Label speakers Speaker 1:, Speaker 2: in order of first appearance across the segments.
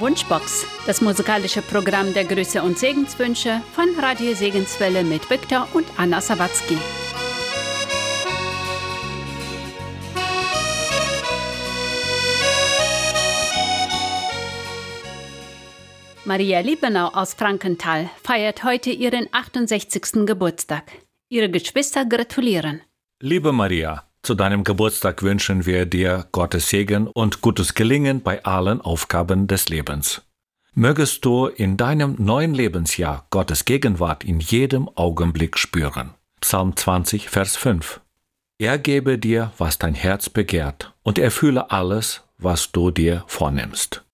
Speaker 1: Wunschbox, das musikalische Programm der Grüße und Segenswünsche von Radio Segenswelle mit Viktor und Anna Sawatzki. Maria Liebenau aus Frankenthal feiert heute ihren 68. Geburtstag. Ihre Geschwister gratulieren.
Speaker 2: Liebe Maria, zu deinem Geburtstag wünschen wir dir Gottes Segen und gutes Gelingen bei allen Aufgaben des Lebens. Mögest du in deinem neuen Lebensjahr Gottes Gegenwart in jedem Augenblick spüren. Psalm 20, Vers 5. Er gebe dir, was dein Herz begehrt, und erfülle alles, was du dir vornimmst.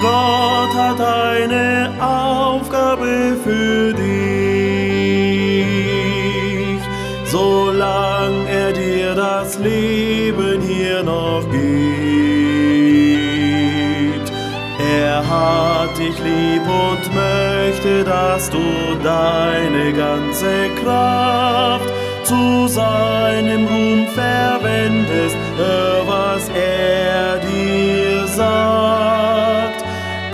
Speaker 3: Gott hat eine Aufgabe für dich, solange er dir das Leben hier noch gibt. Er hat dich lieb und möchte, dass du deine ganze Kraft zu seinem Ruhm verwendest, hör, was er dir sagt.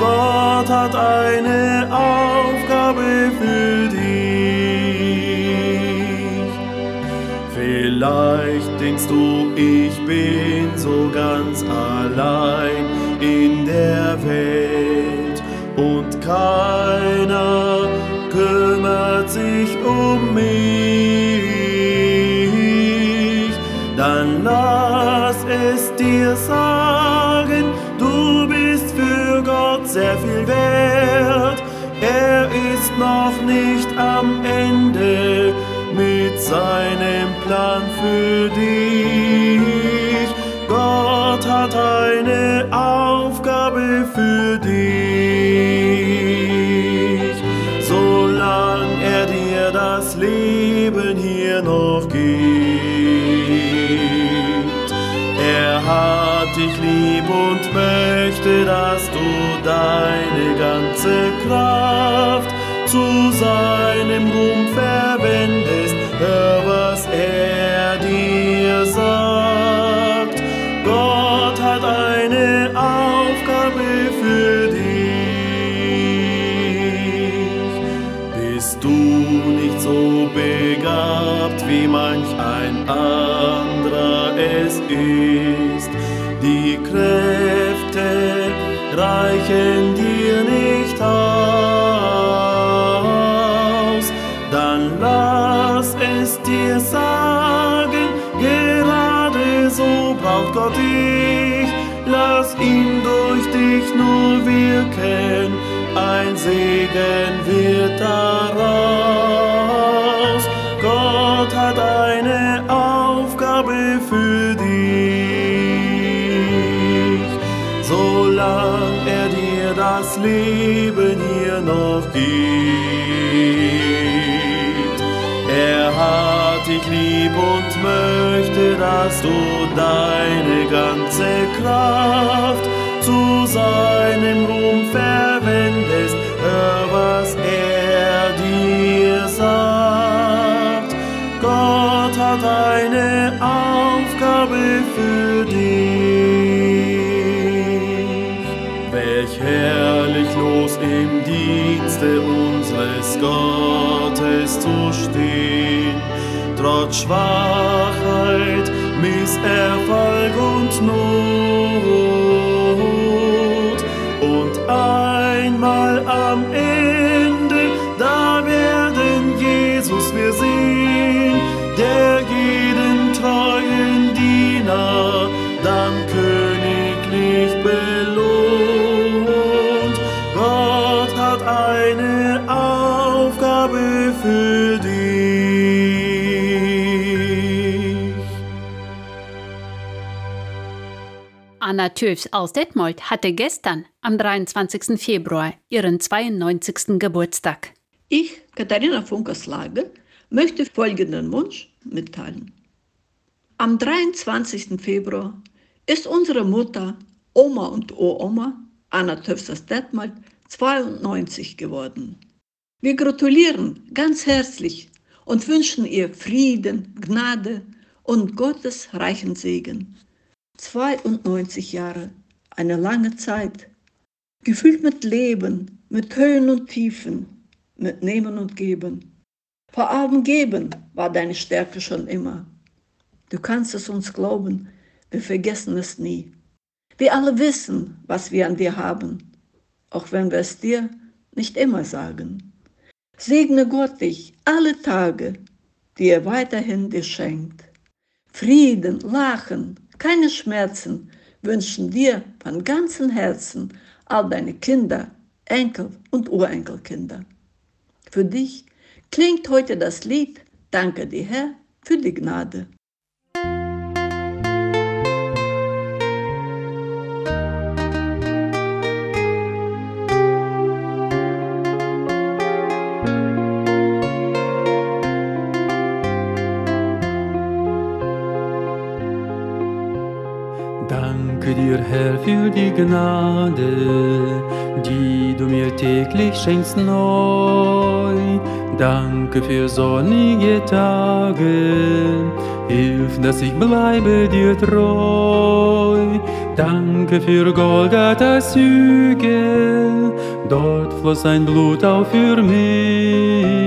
Speaker 3: Gott hat eine Aufgabe für dich. Vielleicht denkst du, ich bin so ganz allein in der Welt und keiner kümmert sich um mich. Dann lass es dir sagen, sehr viel wert. Er ist noch nicht am Ende mit seinem Plan für dich. Gott hat eine Aufgabe für dich, solange er dir das Leben hier noch gibt. Er hat dich lieb und möchte, dass du deine ganze Kraft zu seinem Ruhm verwendest. Hör, was er dir sagt. Gott hat eine Aufgabe für dich. Bist du nicht so begabt wie manch ein anderer es ist? Die Kräfte nur wirken, ein Segen wird daraus. Gott hat eine Aufgabe für dich, solange er dir das Leben hier noch gibt. Er hat dich lieb und möchte, dass du deine ganze Kraft zu seinem Ruhm verwendest. Hör, was er dir sagt. Gott hat eine Aufgabe für dich. Welch herrlich los im Dienste unseres Gottes zu stehen, trotz Schwachheit, Misserfolg
Speaker 1: Anna Töfs aus Detmold hatte gestern, am 23. Februar, ihren 92. Geburtstag.
Speaker 4: Ich, Katharina Funkerslage, möchte folgenden Wunsch mitteilen. Am 23. Februar ist unsere Mutter, Oma und Uroma Anna Töpfers Detmold 92 geworden. Wir gratulieren ganz herzlich und wünschen ihr Frieden, Gnade und Gottes reichen Segen. 92 Jahre, eine lange Zeit, gefüllt mit Leben, mit Höhen und Tiefen, mit Nehmen und Geben. Vor allem geben war deine Stärke schon immer. Du kannst es uns glauben, wir vergessen es nie. Wir alle wissen, was wir an dir haben, auch wenn wir es dir nicht immer sagen. Segne Gott dich alle Tage, die er weiterhin dir schenkt. Frieden, Lachen, keine Schmerzen wünschen dir von ganzem Herzen all deine Kinder, Enkel und Urenkelkinder. Für dich klingt heute das Lied Danke dir Herr für die Gnade.
Speaker 5: Herr, für die Gnade, die du mir täglich schenkst neu. Danke für sonnige Tage, hilf, dass ich bleibe dir treu. Danke für Golgatas Hügel, dort floss sein Blut auch für mich.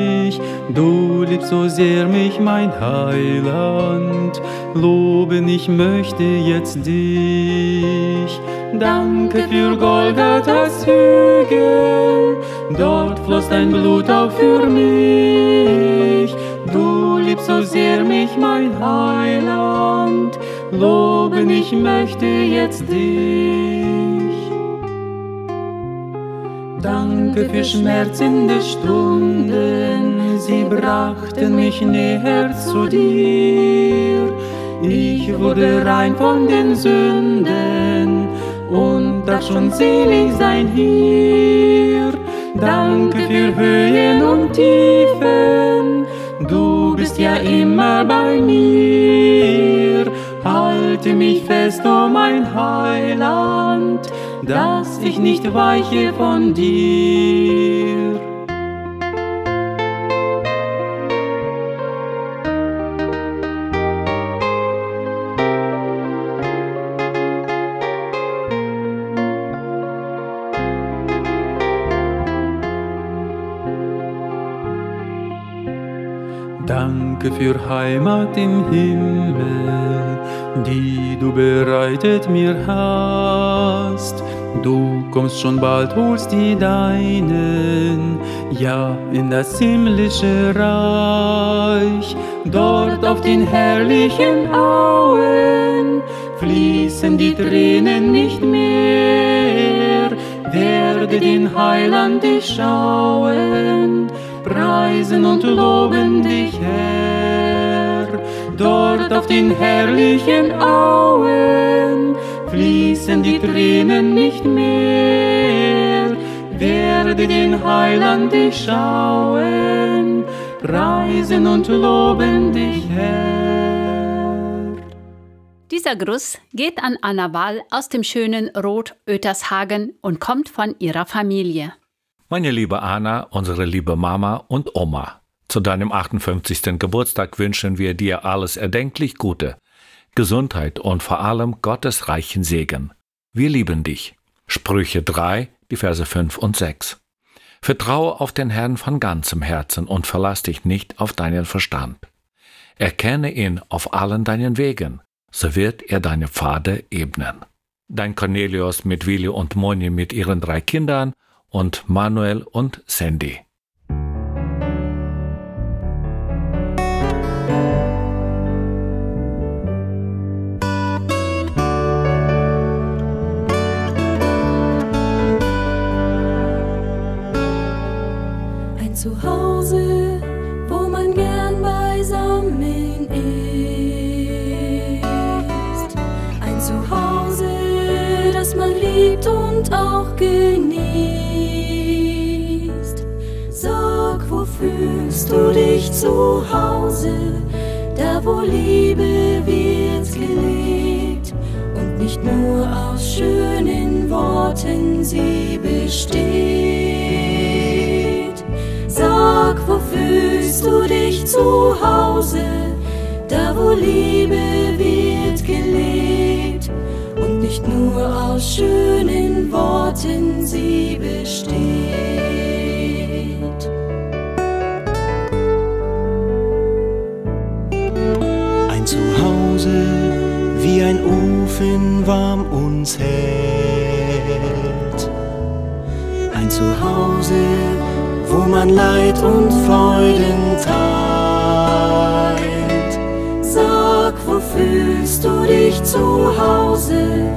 Speaker 5: Du liebst so sehr mich, mein Heiland, loben, ich möchte jetzt dich. Danke für Golgatas Hügel, dort floss dein Blut auch für mich. Du liebst so sehr mich, mein Heiland, loben, ich möchte jetzt dich. Danke für schmerzende Stunden, sie brachten mich näher zu dir. Ich wurde rein von den Sünden und darf schon selig sein hier. Danke für Höhen und Tiefen, du bist ja immer bei mir. Halte mich fest, dass ich nicht weiche von dir. Danke für Heimat im Himmel, die du bereitet mir hast. Du kommst schon bald, holst die Deinen, ja, in das himmlische Reich. Dort auf den herrlichen Auen fließen die Tränen nicht mehr, werde den Heiland dich schauen preisen und loben dich, Herr. Dort auf den herrlichen Auen fließen die Tränen nicht mehr. Werde den Heiland dich schauen, preisen und loben dich, Herr.
Speaker 1: Dieser Gruß geht an Anna Wall aus dem schönen Rot Ötershagen und kommt von ihrer Familie.
Speaker 2: Meine liebe Anna, unsere liebe Mama und Oma, zu deinem 58. Geburtstag wünschen wir dir alles erdenklich Gute, Gesundheit und vor allem Gottes reichen Segen. Wir lieben dich. Sprüche 3, die Verse 5 und 6. Vertraue auf den Herrn von ganzem Herzen und verlass dich nicht auf deinen Verstand. Erkenne ihn auf allen deinen Wegen, so wird er deine Pfade ebnen. Dein Cornelius mit Willi und Moni mit ihren drei Kindern und Manuel und Sandy.
Speaker 6: Fühlst du dich zu Hause? Da, wo Liebe wird gelebt und nicht nur aus schönen Worten sie besteht. Sag, wo fühlst du dich zu Hause, da wo Liebe wird gelebt und nicht nur aus schönen Worten sie besteht.
Speaker 7: Wie ein Ofen warm uns hält. Ein Zuhause, wo man Leid und Freuden teilt.
Speaker 6: Sag, wo fühlst du dich zu Hause,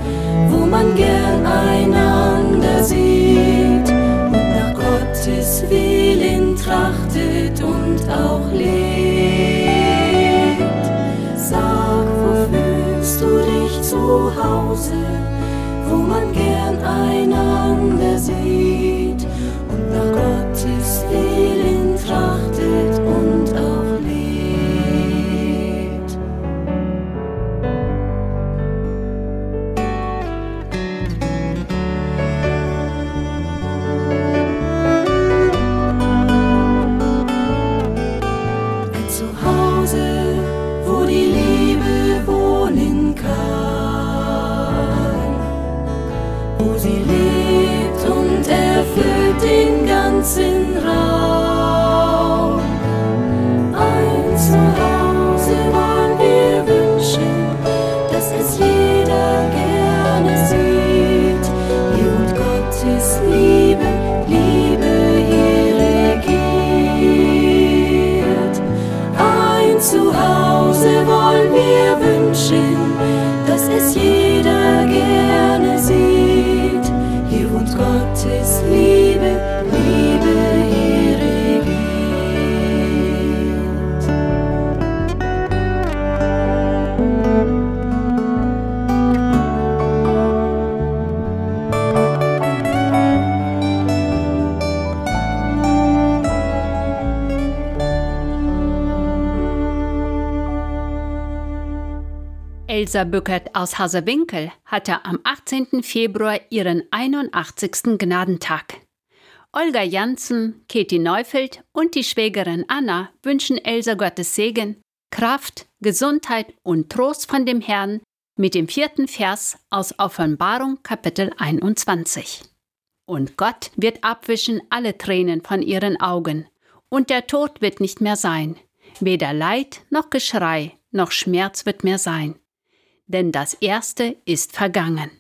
Speaker 6: wo man gern einander sieht und nach Gottes Willen trachtet und auch lebt. Zu Hause, wo man gern einander sieht
Speaker 1: Elsa Bückert aus Hasewinkel hatte am 18. Februar ihren 81. Gnadentag. Olga Janssen, Katie Neufeld und die Schwägerin Anna wünschen Elsa Gottes Segen, Kraft, Gesundheit und Trost von dem Herrn mit dem vierten Vers aus Offenbarung Kapitel 21. Und Gott wird abwischen alle Tränen von ihren Augen, und der Tod wird nicht mehr sein, weder Leid noch Geschrei noch Schmerz wird mehr sein denn das Erste ist vergangen.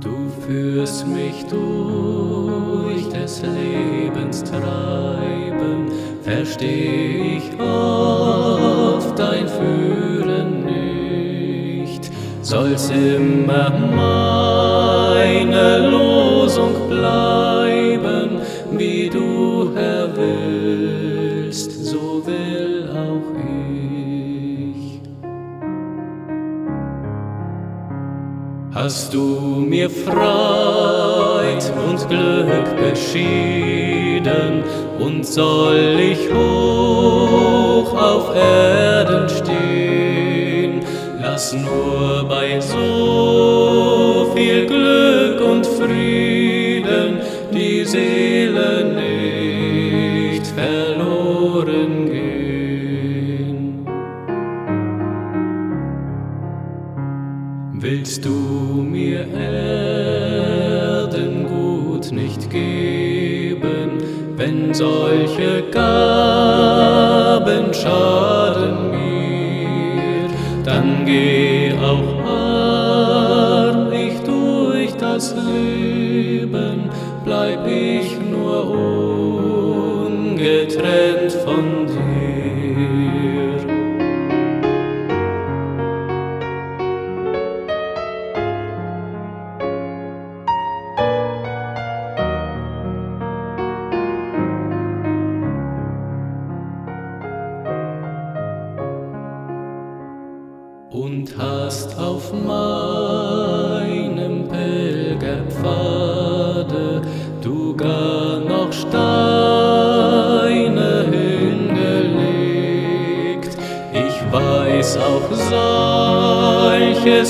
Speaker 8: Du führst mich durch des Lebens Treiben, versteh Soll's immer meine Losung bleiben, wie du, Herr, willst, so will auch ich. Hast du mir Freud und Glück beschieden, und soll ich hoch auf Erden stehen, lass nur die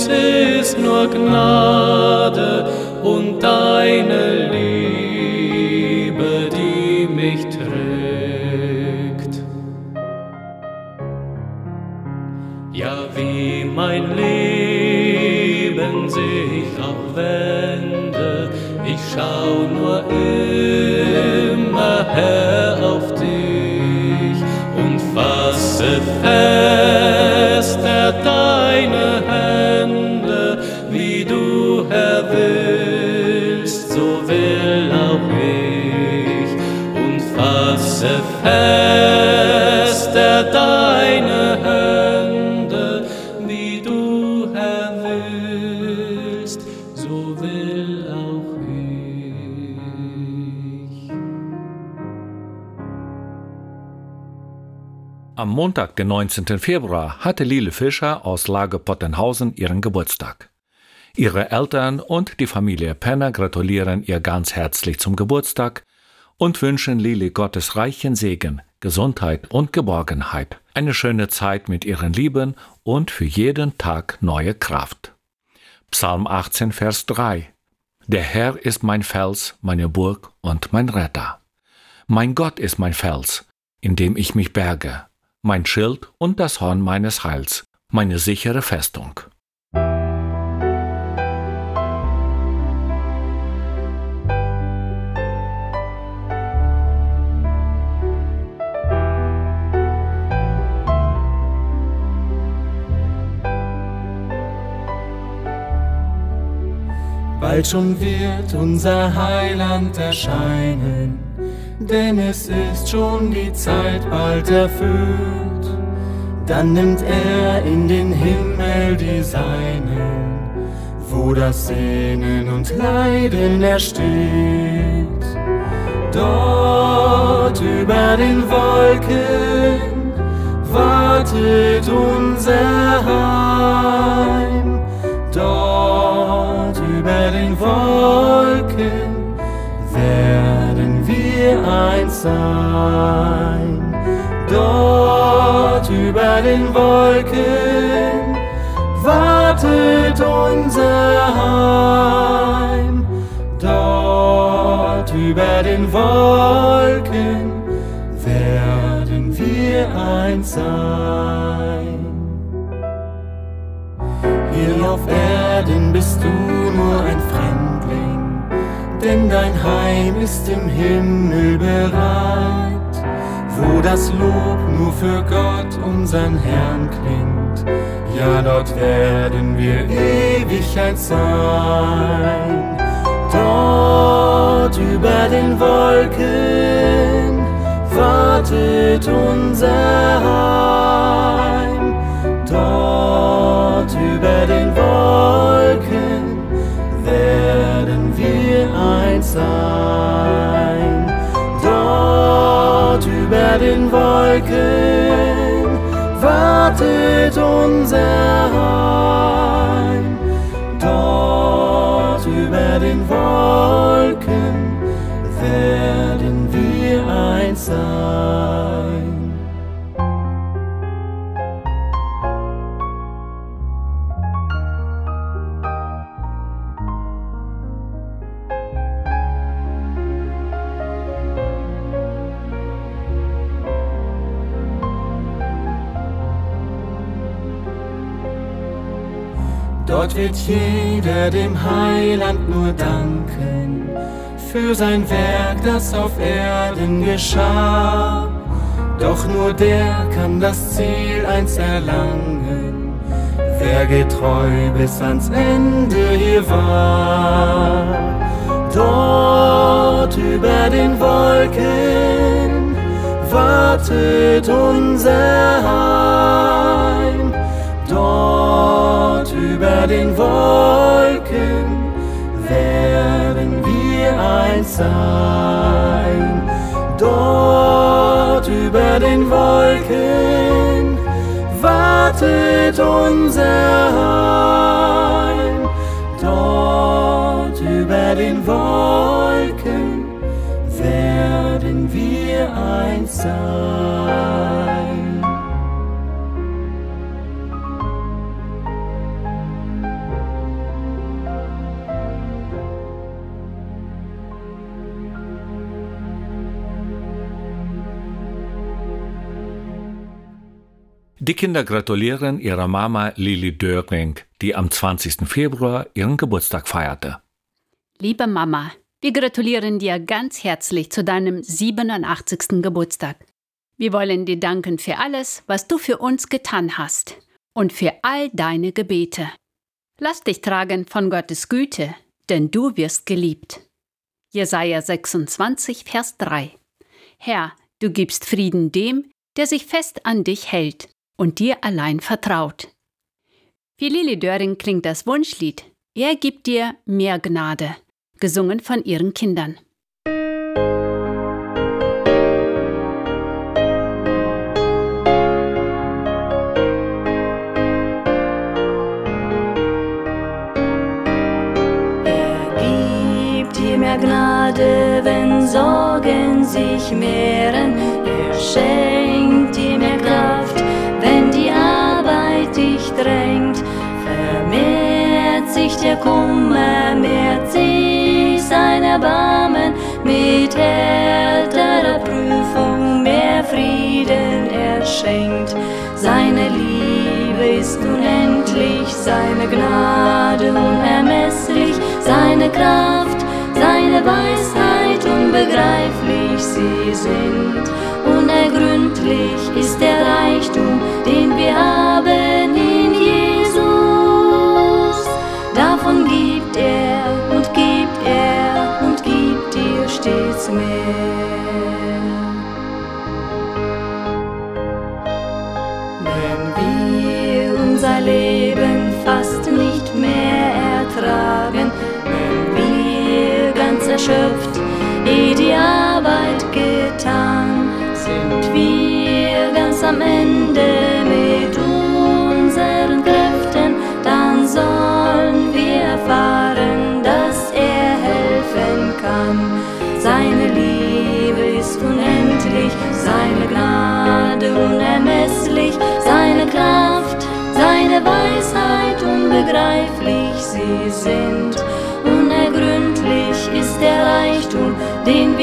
Speaker 2: say Montag, den 19. Februar, hatte Lile Fischer aus Lage Pottenhausen ihren Geburtstag. Ihre Eltern und die Familie Penner gratulieren ihr ganz herzlich zum Geburtstag und wünschen Lili Gottes reichen Segen, Gesundheit und Geborgenheit, eine schöne Zeit mit ihren Lieben und für jeden Tag neue Kraft. Psalm 18, Vers 3 Der Herr ist mein Fels, meine Burg und mein Retter. Mein Gott ist mein Fels, in dem ich mich berge, mein Schild und das Horn meines Heils, meine sichere Festung.
Speaker 9: Bald schon wird unser Heiland erscheinen, denn es ist schon die Zeit bald erfüllt. Dann nimmt er in den Himmel die Seinen, wo das Sehnen und Leiden ersteht. Dort über den Wolken wartet unser Heim. Dort über den Wolken wir eins sein. Dort über den Wolken wartet unser Heim. Dort über den Wolken werden wir eins sein. Hier auf Erden bist du nur ein denn dein Heim ist im Himmel bereit, wo das Lob nur für Gott, unseren Herrn, klingt. Ja, dort werden wir Ewigkeit sein. Dort über den Wolken wartet unser Heim. Dort über den Wolken sein. Dort über den Wolken wartet unser Heim. Dort über den Wolken werden Wird jeder dem Heiland nur danken für sein Werk, das auf Erden geschah. Doch nur der kann das Ziel eins erlangen, wer getreu bis ans Ende hier war. Dort über den Wolken wartet unser Heim. Dort über den Wolken werden wir eins sein. Dort über den Wolken wartet unser Heim. Dort über den Wolken werden wir eins sein.
Speaker 2: Die Kinder gratulieren ihrer Mama Lili Döring, die am 20. Februar ihren Geburtstag feierte.
Speaker 1: Liebe Mama, wir gratulieren dir ganz herzlich zu deinem 87. Geburtstag. Wir wollen dir danken für alles, was du für uns getan hast und für all deine Gebete. Lass dich tragen von Gottes Güte, denn du wirst geliebt. Jesaja 26, Vers 3. Herr, du gibst Frieden dem, der sich fest an dich hält und dir allein vertraut. Für Lili Döring klingt das Wunschlied Er gibt dir mehr Gnade, gesungen von ihren Kindern.
Speaker 10: mehr Gnade, wenn Sorgen sich mehren. Er schenkt Der Kummer, mehrt sich sein Erbarmen mit härterer Prüfung, mehr Frieden er schenkt. Seine Liebe ist unendlich, seine Gnade unermesslich, seine Kraft seine Weisheit unbegreiflich sie sind. Unergründlich ist der Reichtum, den wir haben erschöpft, eh die Arbeit getan, sind wir ganz am Ende mit unseren Kräften, dann sollen wir erfahren, dass er helfen kann. Seine Liebe ist unendlich, seine Gnade unermesslich, seine Kraft, seine Weisheit unbegreiflich sie sind Reichtum, den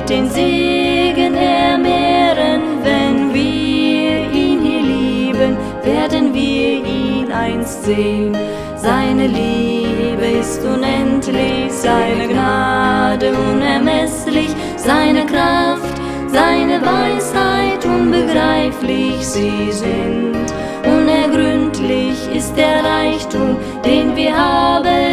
Speaker 10: wird den Segen er mehren. Wenn wir ihn hier lieben, werden wir ihn einst sehen. Seine Liebe ist unendlich, seine Gnade unermesslich, seine Kraft, seine Weisheit unbegreiflich sie sind. Unergründlich ist der Reichtum, den wir haben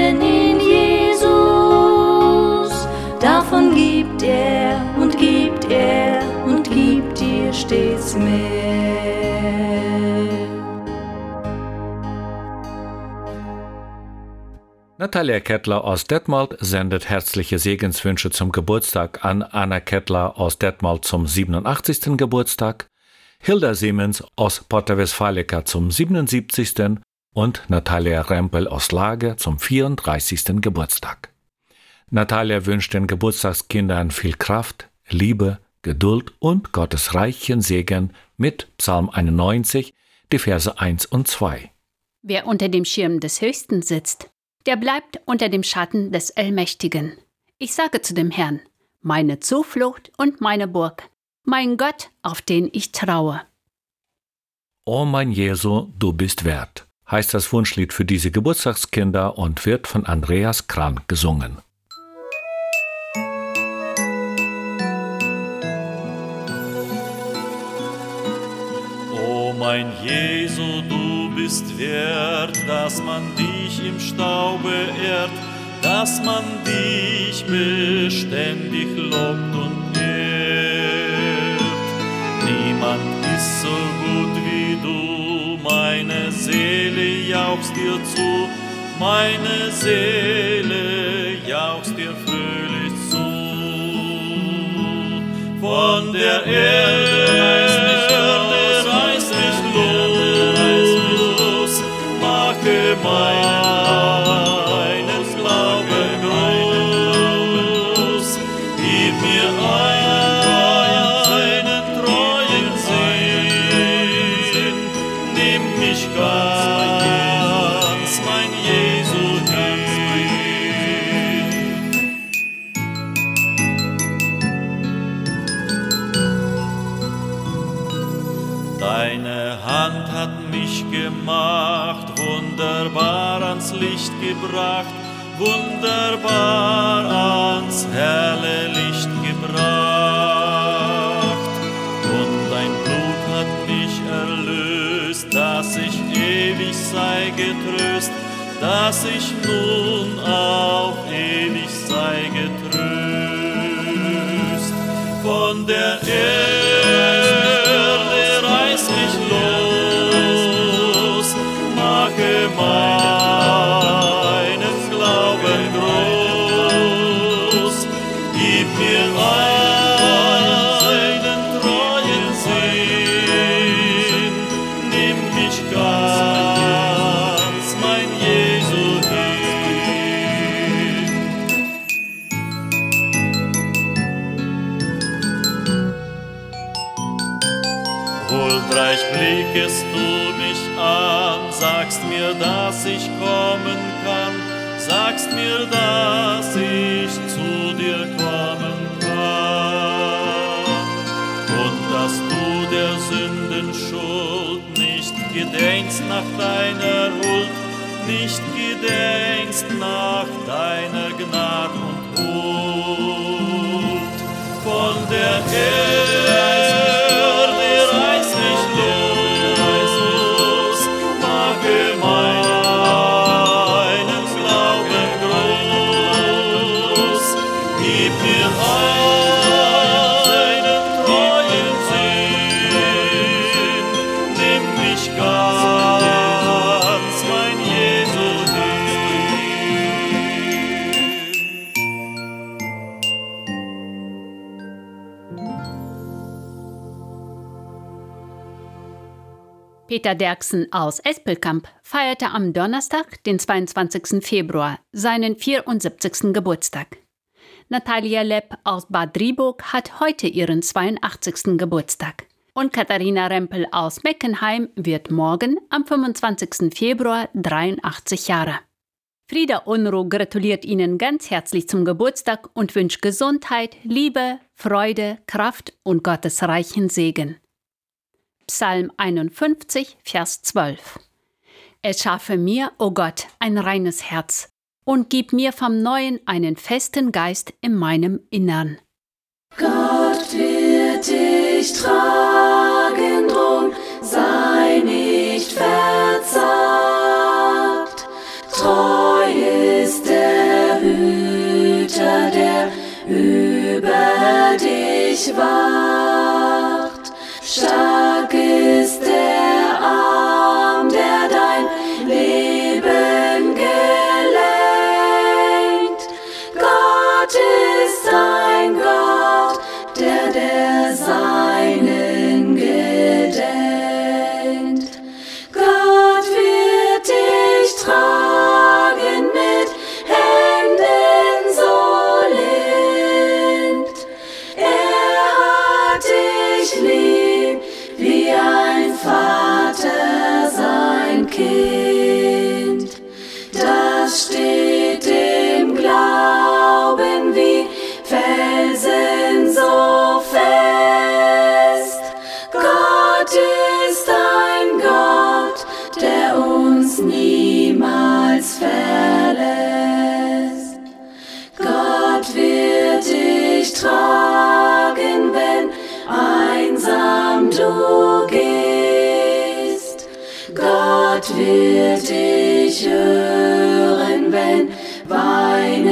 Speaker 2: Natalia Kettler aus Detmold sendet herzliche Segenswünsche zum Geburtstag an Anna Kettler aus Detmold zum 87. Geburtstag, Hilda Siemens aus Porta Westfalica zum 77. und Natalia Rempel aus Lager zum 34. Geburtstag. Natalia wünscht den Geburtstagskindern viel Kraft, Liebe, Geduld und Gottes reichen Segen mit Psalm 91, die Verse 1 und 2.
Speaker 1: Wer unter dem Schirm des Höchsten sitzt, der bleibt unter dem Schatten des Allmächtigen. Ich sage zu dem Herrn, meine Zuflucht und meine Burg, mein Gott, auf den ich traue.
Speaker 2: O mein Jesu, du bist wert, heißt das Wunschlied für diese Geburtstagskinder und wird von Andreas Kran gesungen.
Speaker 3: O mein Jesu, bist wert, dass man dich im Staube ehrt, dass man dich beständig lobt und Niemand ist so gut wie du, meine Seele jauchzt dir zu, meine Seele jauchzt dir fröhlich zu. Von der Erde gemacht, gebracht, wunderbar ans helle Licht gebracht. Und dein Blut hat mich erlöst, dass ich ewig sei getröst, dass ich nun auf ewig sei getröst. Von der Erde nicht
Speaker 1: Peter Derksen aus Espelkamp feierte am Donnerstag, den 22. Februar, seinen 74. Geburtstag. Natalia Lepp aus Bad Driburg hat heute ihren 82. Geburtstag. Und Katharina Rempel aus Meckenheim wird morgen, am 25. Februar, 83 Jahre. Frieda Unruh gratuliert Ihnen ganz herzlich zum Geburtstag und wünscht Gesundheit, Liebe, Freude, Kraft und Gottes reichen Segen. Psalm 51, Vers 12. Erschaffe mir, o Gott, ein reines Herz und gib mir vom Neuen einen festen Geist in meinem Innern.
Speaker 11: Gott wird dich tragen, drum sei nicht verzagt. Treu ist der Hüter, der über dich wacht. Stark ist Gott wird dich tragen, wenn einsam du gehst. Gott wird dich hören, wenn weinend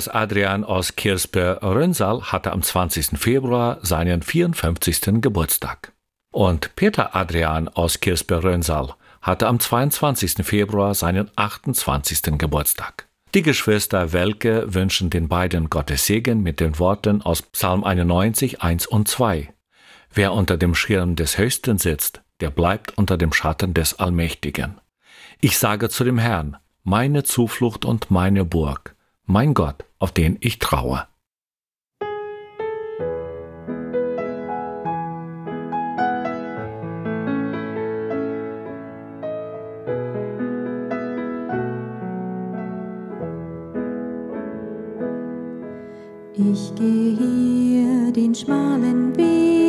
Speaker 2: Andreas Adrian aus Kirspe-Rönsal hatte am 20. Februar seinen 54. Geburtstag. Und Peter Adrian aus Kirspe-Rönsal hatte am 22. Februar seinen 28. Geburtstag. Die Geschwister Welke wünschen den beiden Gottes Segen mit den Worten aus Psalm 91, 1 und 2. Wer unter dem Schirm des Höchsten sitzt, der bleibt unter dem Schatten des Allmächtigen. Ich sage zu dem Herrn, meine Zuflucht und meine Burg, mein Gott, auf den ich traue.
Speaker 6: Ich gehe hier den schmalen Weg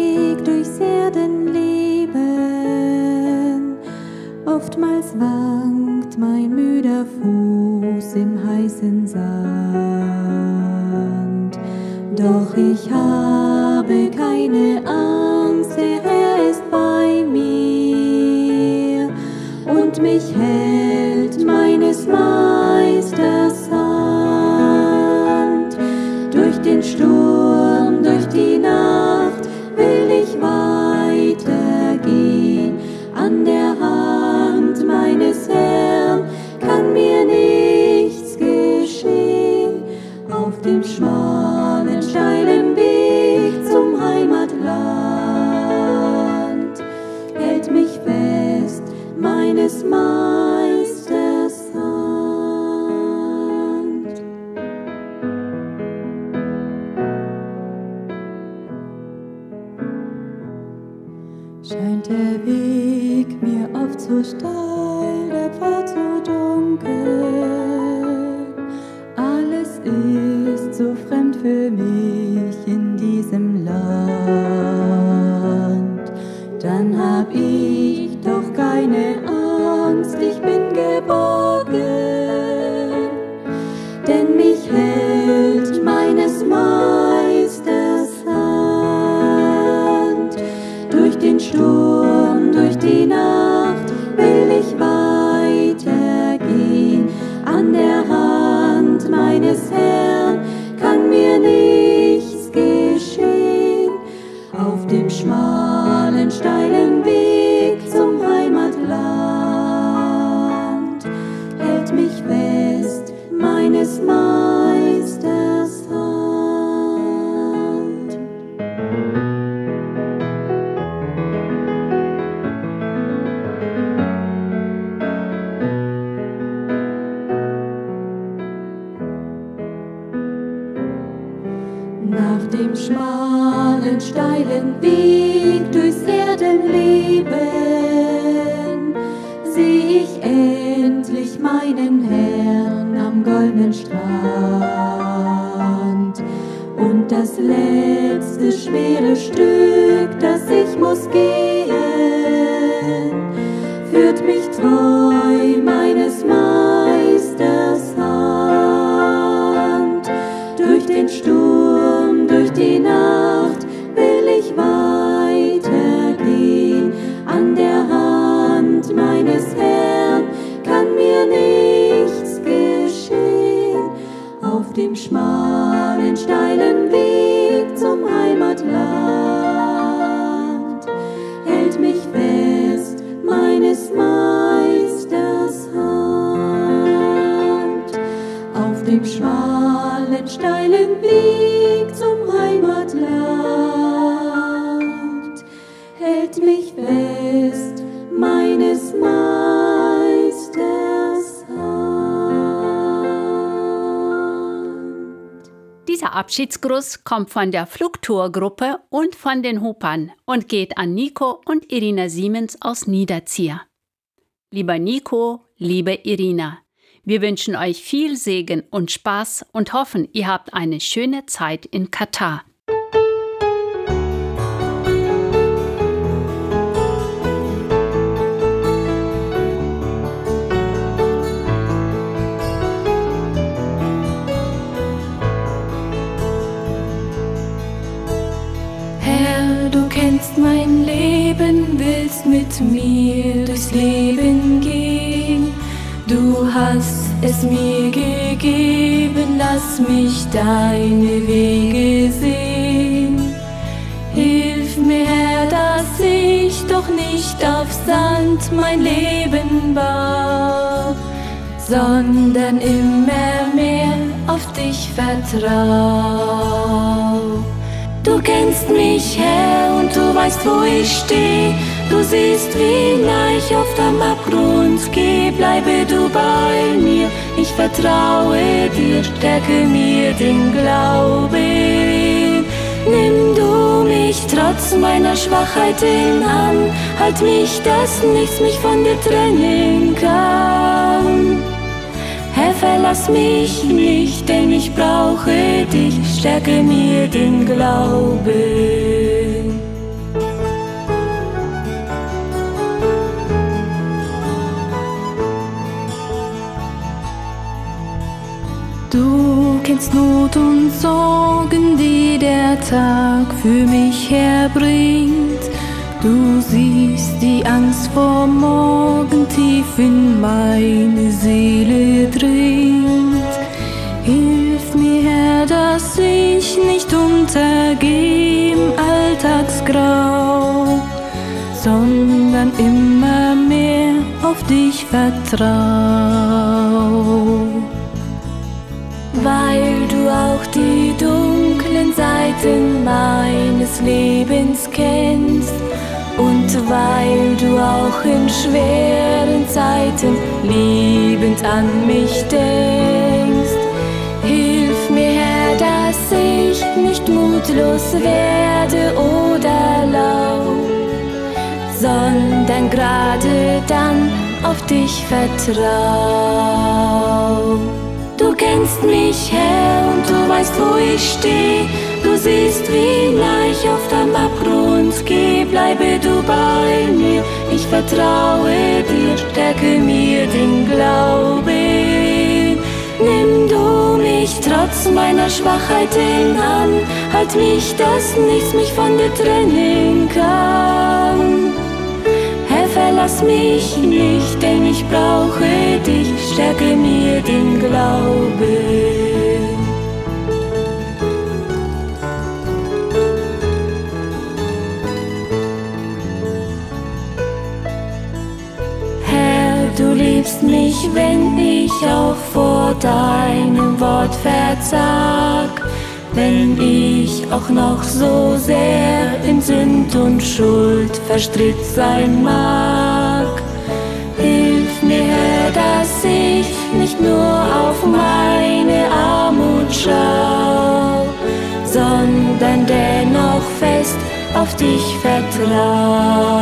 Speaker 6: Oftmals wankt mein müder Fuß im heißen Sand. Doch ich habe keine Angst, Herr ist bei mir und mich hält meines Meisters Hand. Durch den Sturm, durch die Nacht goldenen Strand. Und das letzte schwere Stück, das ich muss gehen, führt mich treu dem schmalen, steilen Weg zum Heimatland
Speaker 1: Abschiedsgruß kommt von der Flugtourgruppe und von den Hupern und geht an Nico und Irina Siemens aus Niederzier. Lieber Nico, liebe Irina, wir wünschen euch viel Segen und Spaß und hoffen, ihr habt eine schöne Zeit in Katar.
Speaker 11: Kennst mein Leben, willst mit mir durchs Leben gehen. Du hast es mir gegeben, lass mich deine Wege sehen. Hilf mir, Herr, dass ich doch nicht auf Sand mein Leben baue, sondern immer mehr auf dich vertrau. Du kennst mich, Herr, und du weißt, wo ich steh. Du siehst, wie nah ich auf dem Abgrund geh. Bleibe du bei mir, ich vertraue dir, stärke mir den Glauben. Nimm du mich trotz meiner Schwachheiten an, halt mich, dass nichts mich von dir trennen kann. Verlass mich nicht, denn ich brauche dich, stärke mir den Glauben. Du kennst Not und Sorgen, die der Tag für mich herbringt. Du siehst die Angst vor morgen tief in meine Seele dringt. Hilf mir, Herr, dass ich nicht untergehe im Alltagsgrau, sondern immer mehr auf dich vertrau. Weil du auch die dunklen Seiten meines Lebens kennst und weil du auch in schweren Zeiten liebend an mich denkst. Hilf mir, Herr, dass ich nicht mutlos werde oder lau, sondern gerade dann auf dich vertrau. Du kennst mich, Herr, und du weißt, wo ich steh. Du siehst, wie ich auf dem Abgrund geh. Bleibe du bei mir, ich vertraue dir, stärke mir den Glauben. Nimm du mich trotz meiner Schwachheiten an, halt mich, dass nichts mich von dir trennen kann. Herr, verlass mich nicht, denn ich brauche dich, stärke mir den Glauben. Mich, wenn ich auch vor deinem Wort versag, wenn ich auch noch so sehr in Sünd und Schuld verstrickt sein mag. Hilf mir, dass ich nicht nur auf meine Armut schau, sondern dennoch fest auf dich vertrau.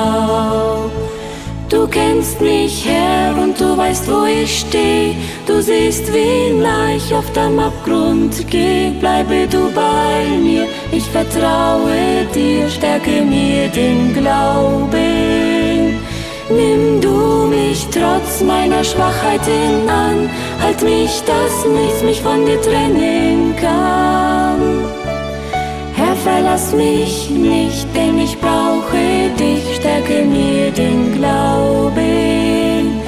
Speaker 11: Du kennst mich, Herr, und du weißt, wo ich steh. Du siehst, wie ich auf dem Abgrund geh. Bleibe du bei mir, ich vertraue dir, stärke mir den Glauben. Nimm du mich trotz meiner Schwachheiten an, halt mich, dass nichts mich von dir trennen kann. Verlass mich nicht, denn ich brauche dich, stärke mir den Glauben.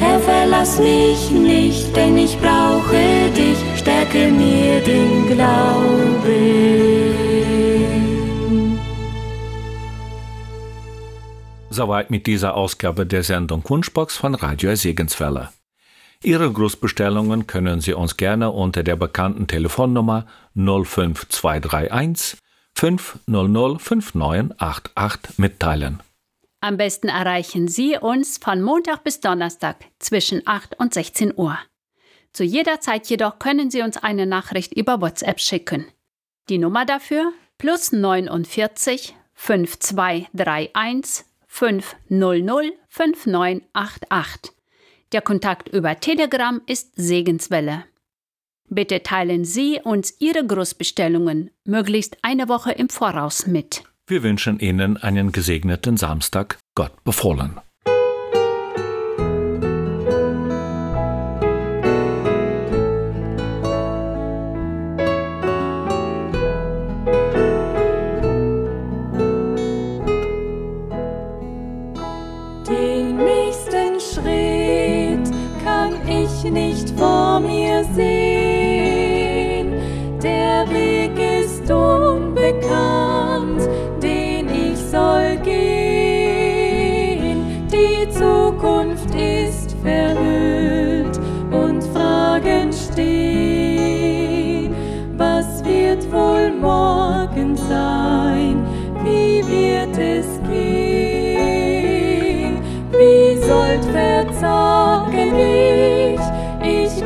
Speaker 11: Herr, verlass mich nicht, denn ich brauche dich, stärke mir den Glauben.
Speaker 2: Soweit mit dieser Ausgabe der Sendung Wunschbox von Radio Segenswelle. Ihre Grußbestellungen können Sie uns gerne unter der bekannten Telefonnummer 05231 500 5988 mitteilen.
Speaker 1: Am besten erreichen Sie uns von Montag bis Donnerstag zwischen 8 und 16 Uhr. Zu jeder Zeit jedoch können Sie uns eine Nachricht über WhatsApp schicken. Die Nummer dafür plus 49 5231 500 5988. Der Kontakt über Telegram ist Segenswelle. Bitte teilen Sie uns Ihre Großbestellungen möglichst eine Woche im Voraus mit.
Speaker 2: Wir wünschen Ihnen einen gesegneten Samstag. Gott befohlen.
Speaker 6: Den nächsten Schritt kann ich nicht vor mir sehen.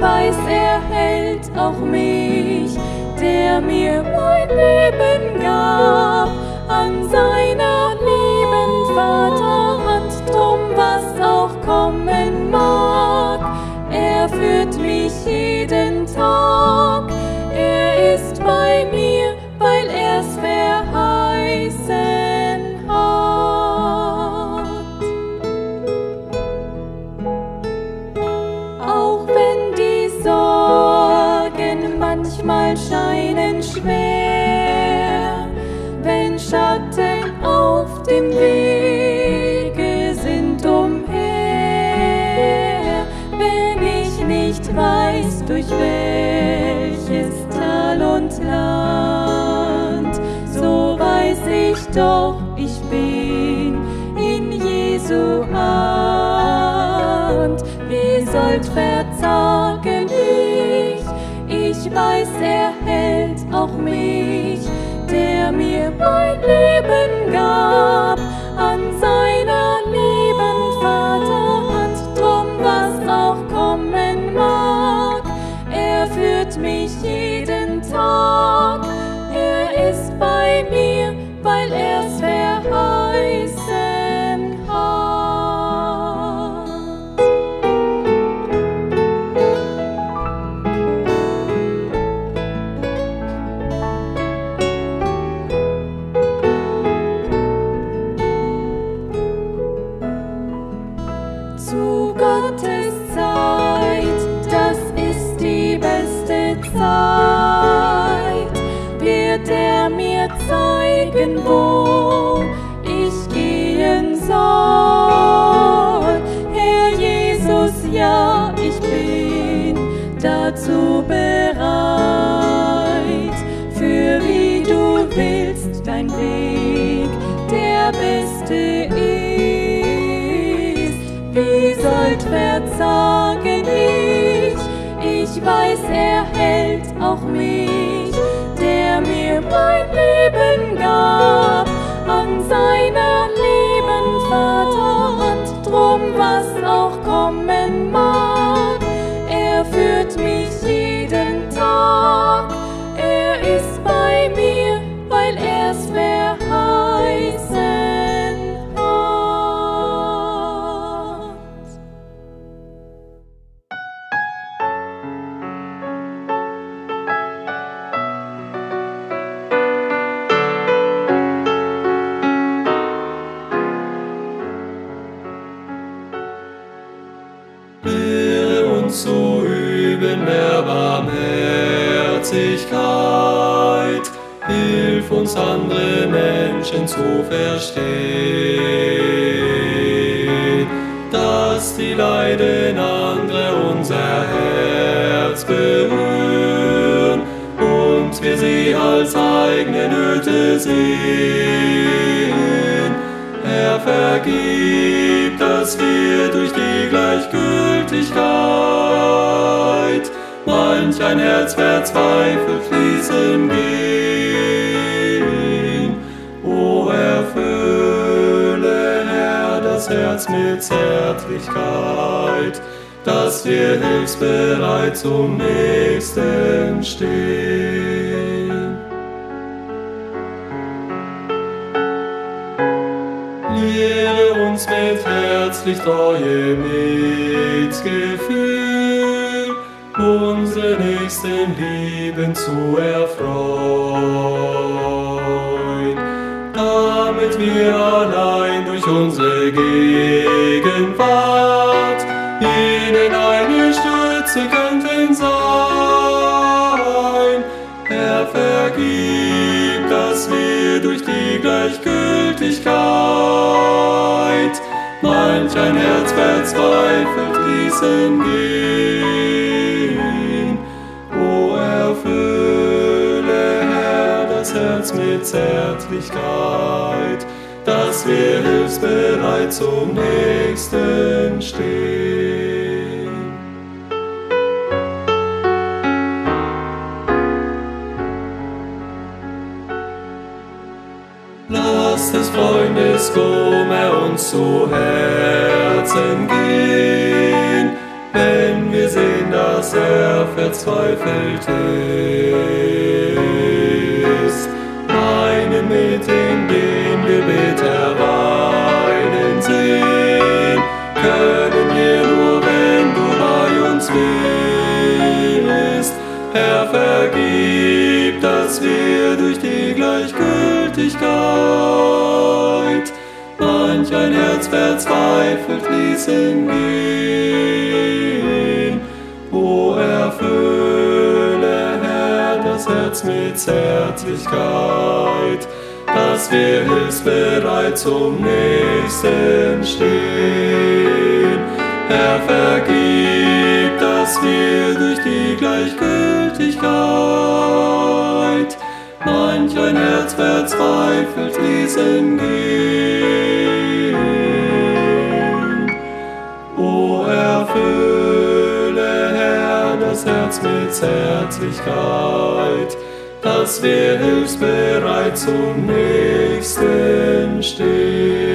Speaker 6: Weiß, er hält auch mich, der mir mein Leben gab. An seiner lieben Vaterhand, drum was auch kommen mag. Er führt mich jeden Tag, sollt verzagen ich? Ich weiß, er hält auch mich,
Speaker 12: uns andere Menschen zu verstehen, dass die Leiden andere unser Herz berühren und wir sie als eigene Nöte sehen. Herr, vergib, dass wir durch die Gleichgültigkeit manch ein Herz verzweifelt fließen gehen. Herz mit Zärtlichkeit, dass wir hilfsbereit zum Nächsten stehen. Lehre uns mit herzlich treue Mitgefühl, unsere Nächsten lieben zu erfreuen, damit wir allein durch unsere Gegenwart ihnen eine Stütze könnten sein. Herr, vergib, dass wir durch die Gleichgültigkeit manch ein Herz verzweifelt ließen gehen. O erfülle, Herr, das Herz mit Zärtlichkeit, dass wir hilfsbereit zum Nächsten stehen. Lass des Freundes Kummer uns zu Herzen gehen, wenn wir sehen, dass er verzweifelt ist. Herr, vergib, dass wir durch die Gleichgültigkeit manch ein Herz verzweifelt ließen gehen. O erfülle, Herr, das Herz mit Zärtlichkeit, dass wir hilfsbereit zum Nächsten stehen. Herr, vergib, dass wir durch die Gleichgültigkeit manch ein Herz verzweifelt ließen gehen. O erfülle, Herr, das Herz mit Zärtlichkeit, dass wir hilfsbereit zum Nächsten stehen.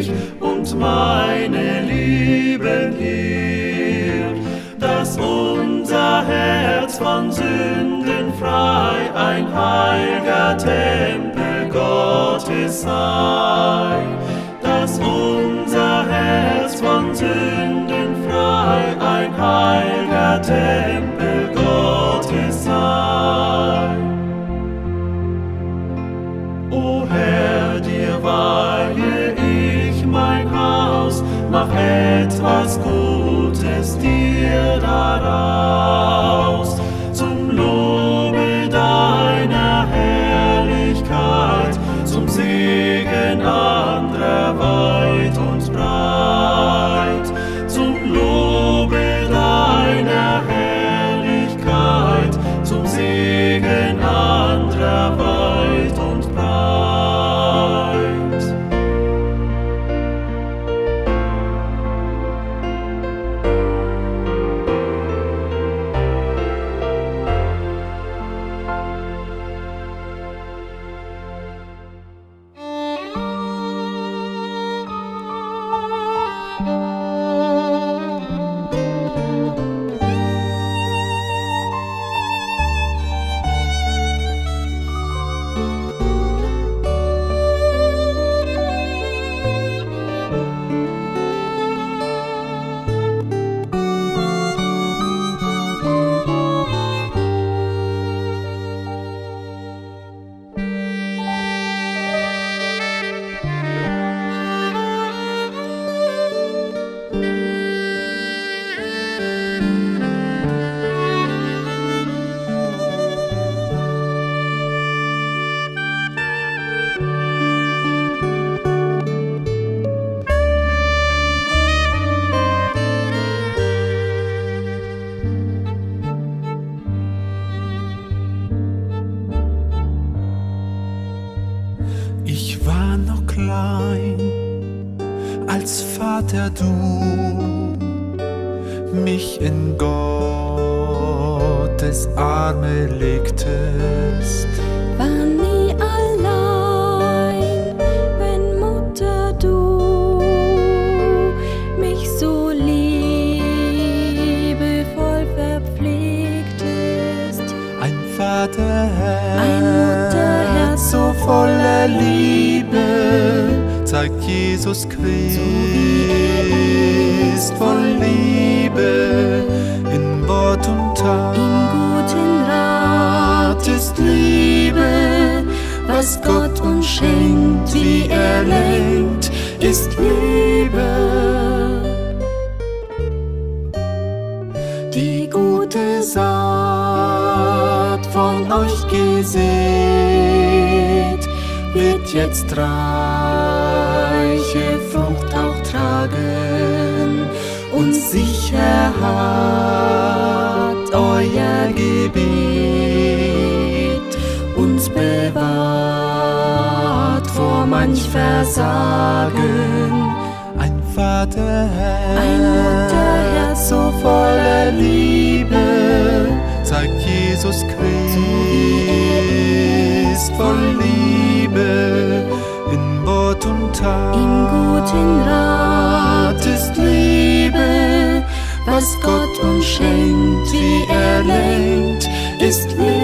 Speaker 3: Mich und meine Lieben hier, dass unser Herz von Sünden frei ein heiliger Tempel Gottes sei,
Speaker 9: Jesus Christ, voll Liebe in Wort und Tat. In
Speaker 11: guten Rat
Speaker 9: ist Liebe, was Gott uns schenkt, wie er lenkt, ist Liebe.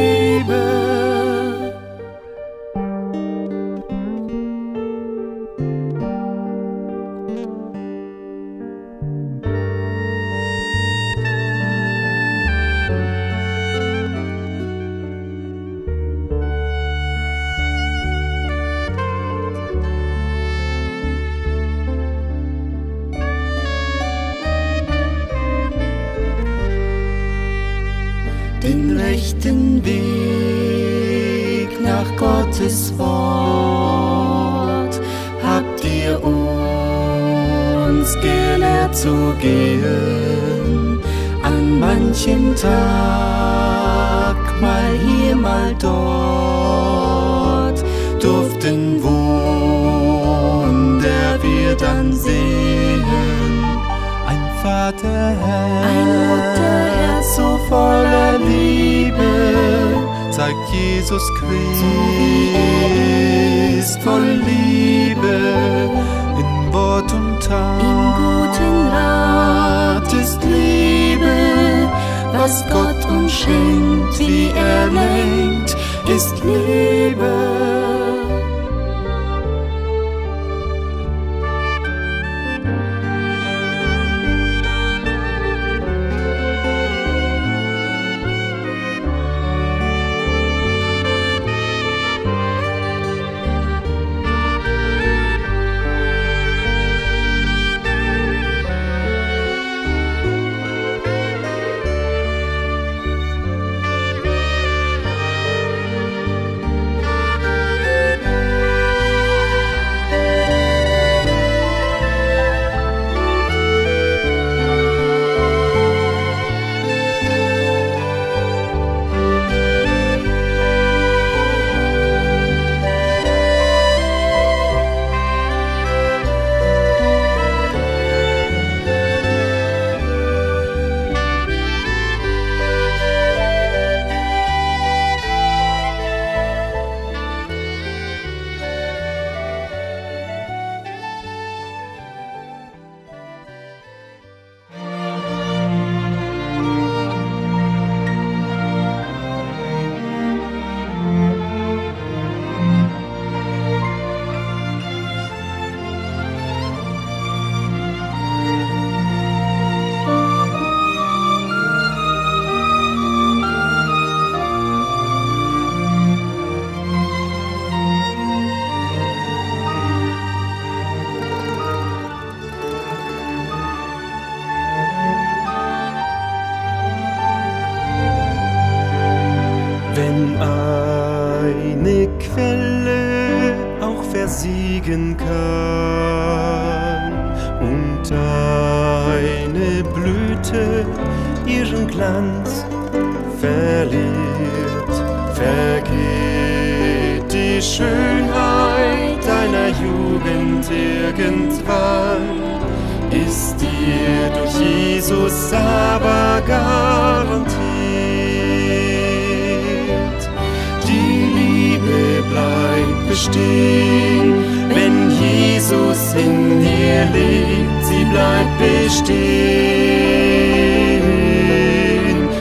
Speaker 9: Aber garantiert. Die Liebe bleibt bestehen, wenn Jesus in dir lebt, sie bleibt bestehen.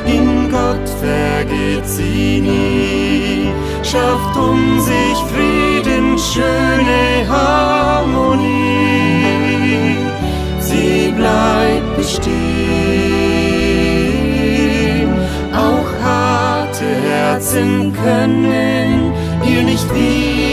Speaker 9: In Gott vergeht sie nie, schafft um sich Frieden, schöne Harmonie. Sie bleibt bestehen. Herzen können ihr nicht widerstehen.